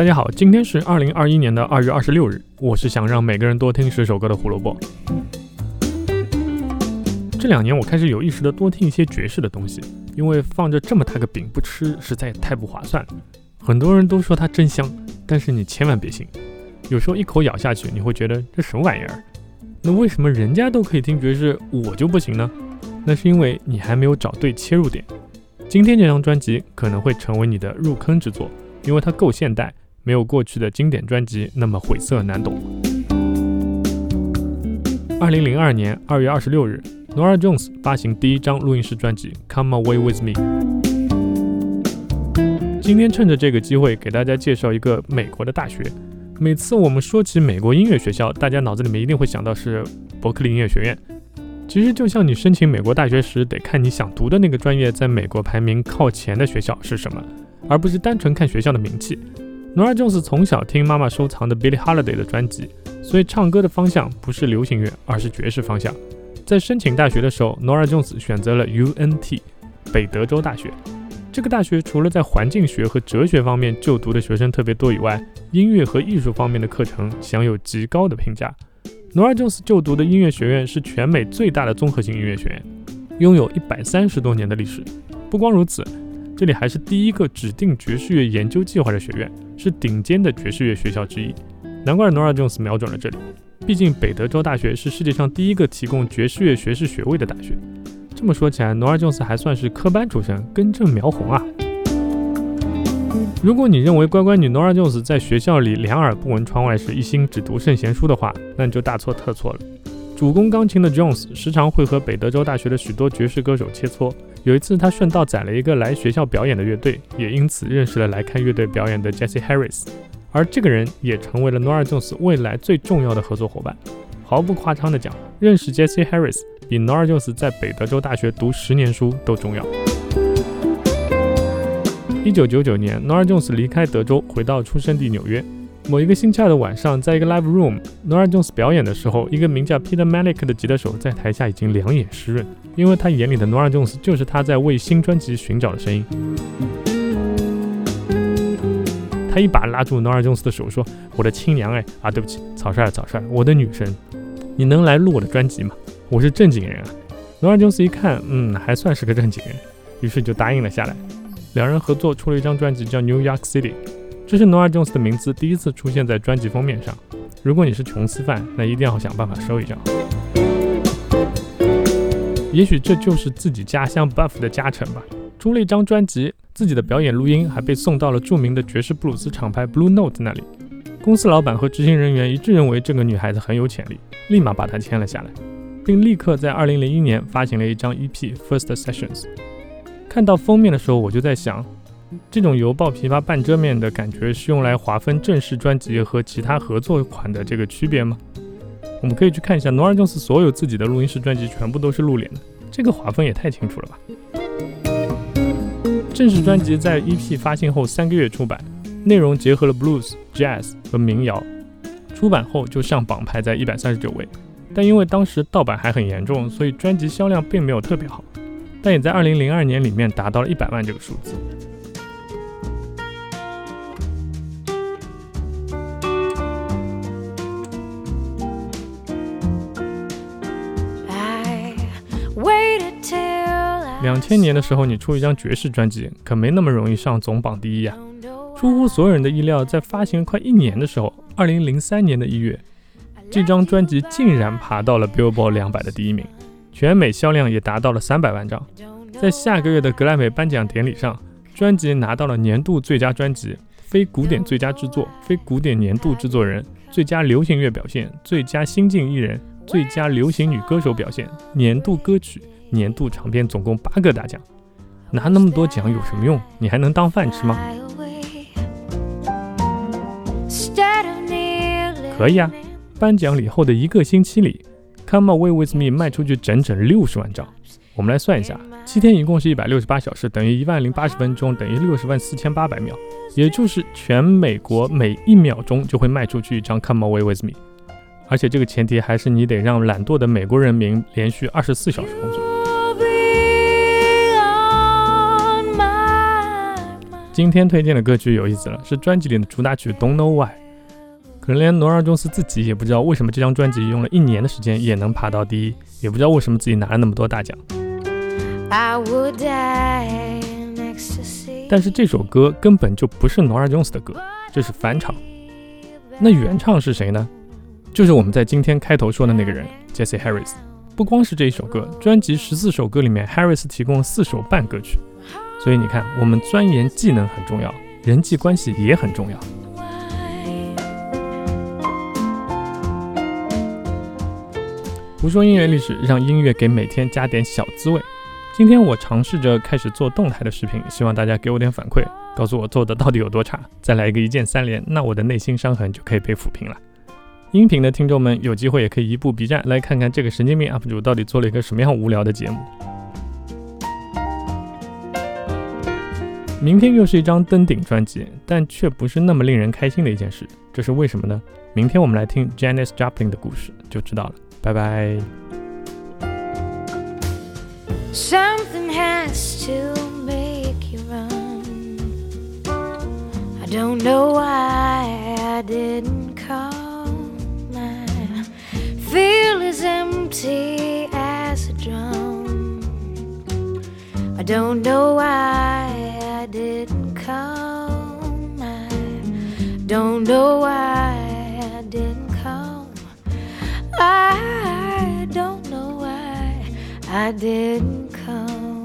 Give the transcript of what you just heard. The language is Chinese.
大家好，今天是二零二一年的二月二十六日。我是想让每个人多听十首歌的胡萝卜。这两年我开始有意识的多听一些爵士的东西，因为放着这么大个饼不吃实在太不划算。很多人都说它真香，但是你千万别信。有时候一口咬下去，你会觉得这什么玩意儿？那为什么人家都可以听爵士，我就不行呢？那是因为你还没有找对切入点。今天这张专辑可能会成为你的入坑之作，因为它够现代，没有过去的经典专辑那么晦涩难懂。二零零二年二月二十六日，Norah Jones 发行第一张录音室专辑《Come Away With Me》。今天趁着这个机会，给大家介绍一个美国的大学。每次我们说起美国音乐学校，大家脑子里面一定会想到是伯克利音乐学院。其实就像你申请美国大学时，得看你想读的那个专业在美国排名靠前的学校是什么，而不是单纯看学校的名气。Nora Jones 从小听妈妈收藏的 Billie Holiday 的专辑，所以唱歌的方向不是流行乐，而是爵士方向。在申请大学的时候，Nora Jones 选择了 UNT 北德州大学。这个大学除了在环境学和哲学方面就读的学生特别多以外，音乐和艺术方面的课程享有极高的评价。Nora Jones 就读的音乐学院是全美最大的综合性音乐学院，拥有一百三十多年的历史。不光如此，这里还是第一个指定爵士乐研究计划的学院，是顶尖的爵士乐学校之一。难怪 Nora Jones 瞄准了这里，毕竟北德州大学是世界上第一个提供爵士乐学士学位的大学。这么说起来，Nora Jones 还算是科班出身，根正苗红啊。如果你认为乖乖女 Nora Jones 在学校里两耳不闻窗外事，一心只读圣贤书的话，那你就大错特错了。主攻钢琴的 Jones 时常会和北德州大学的许多爵士歌手切磋。有一次，他顺道载了一个来学校表演的乐队，也因此认识了来看乐队表演的 Jesse Harris，而这个人也成为了 Nora Jones 未来最重要的合作伙伴。毫不夸张地讲，认识 Jesse Harris 比 Nora Jones 在北德州大学读十年书都重要。一九九九年，Nora Jones 离开德州，回到出生地纽约。某一个星期二的晚上，在一个 live room，Nora Jones 表演的时候，一个名叫 Peter Malik 的吉他手在台下已经两眼湿润，因为他眼里的 Nora Jones 就是他在为新专辑寻找的声音。他一把拉住 Nora Jones 的手，说：“我的亲娘哎啊，对不起，草率了，草率了，我的女神，你能来录我的专辑吗？我是正经人啊。”Nora Jones 一看，嗯，还算是个正经人，于是就答应了下来。两人合作出了一张专辑，叫《New York City》，这是 Nora Jones 的名字第一次出现在专辑封面上。如果你是琼斯范，那一定要想办法收一张。也许这就是自己家乡 Buff 的加成吧。出了一张专辑，自己的表演录音还被送到了著名的爵士布鲁斯厂牌 Blue Note 那里。公司老板和执行人员一致认为这个女孩子很有潜力，立马把她签了下来，并立刻在2001年发行了一张 EP《First Sessions》。看到封面的时候，我就在想，这种犹抱琵琶半遮面的感觉是用来划分正式专辑和其他合作款的这个区别吗？我们可以去看一下 Nora Jones 所有自己的录音室专辑，全部都是露脸的，这个划分也太清楚了吧？正式专辑在 EP 发行后三个月出版，内容结合了 blues、jazz 和民谣，出版后就上榜排在一百三十九位，但因为当时盗版还很严重，所以专辑销量并没有特别好。但也在二零零二年里面达到了一百万这个数字。两千年的时候，你出一张爵士专辑，可没那么容易上总榜第一呀。出乎所有人的意料，在发行快一年的时候，二零零三年的一月，这张专辑竟然爬到了 Billboard 两百的第一名。全美销量也达到了三百万张，在下个月的格莱美颁奖典礼上，专辑拿到了年度最佳专辑、非古典最佳制作、非古典年度制作人、最佳流行乐表现、最佳新晋艺人、最佳流行女歌手表现、年度歌曲、年度长片，总共八个大奖。拿那么多奖有什么用？你还能当饭吃吗？可以啊，颁奖礼后的一个星期里。Come Away With Me 卖出去整整六十万张，我们来算一下，七天一共是一百六十八小时，等于一万零八十分钟，等于六十万四千八百秒，也就是全美国每一秒钟就会卖出去一张 Come Away With Me，而且这个前提还是你得让懒惰的美国人民连续二十四小时工作。今天推荐的歌曲有意思了，是专辑里的主打曲《Don't Know Why》。可能连罗尔·琼斯自己也不知道为什么这张专辑用了一年的时间也能爬到第一，也不知道为什么自己拿了那么多大奖。但是这首歌根本就不是罗尔·琼斯的歌，这是翻唱。那原唱是谁呢？就是我们在今天开头说的那个人，Jesse Harris。不光是这一首歌，专辑十四首歌里面，Harris 提供了四首半歌曲。所以你看，我们钻研技能很重要，人际关系也很重要。胡说音乐历史，让音乐给每天加点小滋味。今天我尝试着开始做动态的视频，希望大家给我点反馈，告诉我做的到底有多差。再来一个一键三连，那我的内心伤痕就可以被抚平了。音频的听众们有机会也可以移步 B 站来看看这个神经病 UP 主到底做了一个什么样无聊的节目。明天又是一张登顶专辑，但却不是那么令人开心的一件事，这是为什么呢？明天我们来听 Janis Joplin 的故事就知道了。拜拜。Something has to make you run. I don't know why I didn't call. My feel as empty as a drum. I don't know why I didn't come.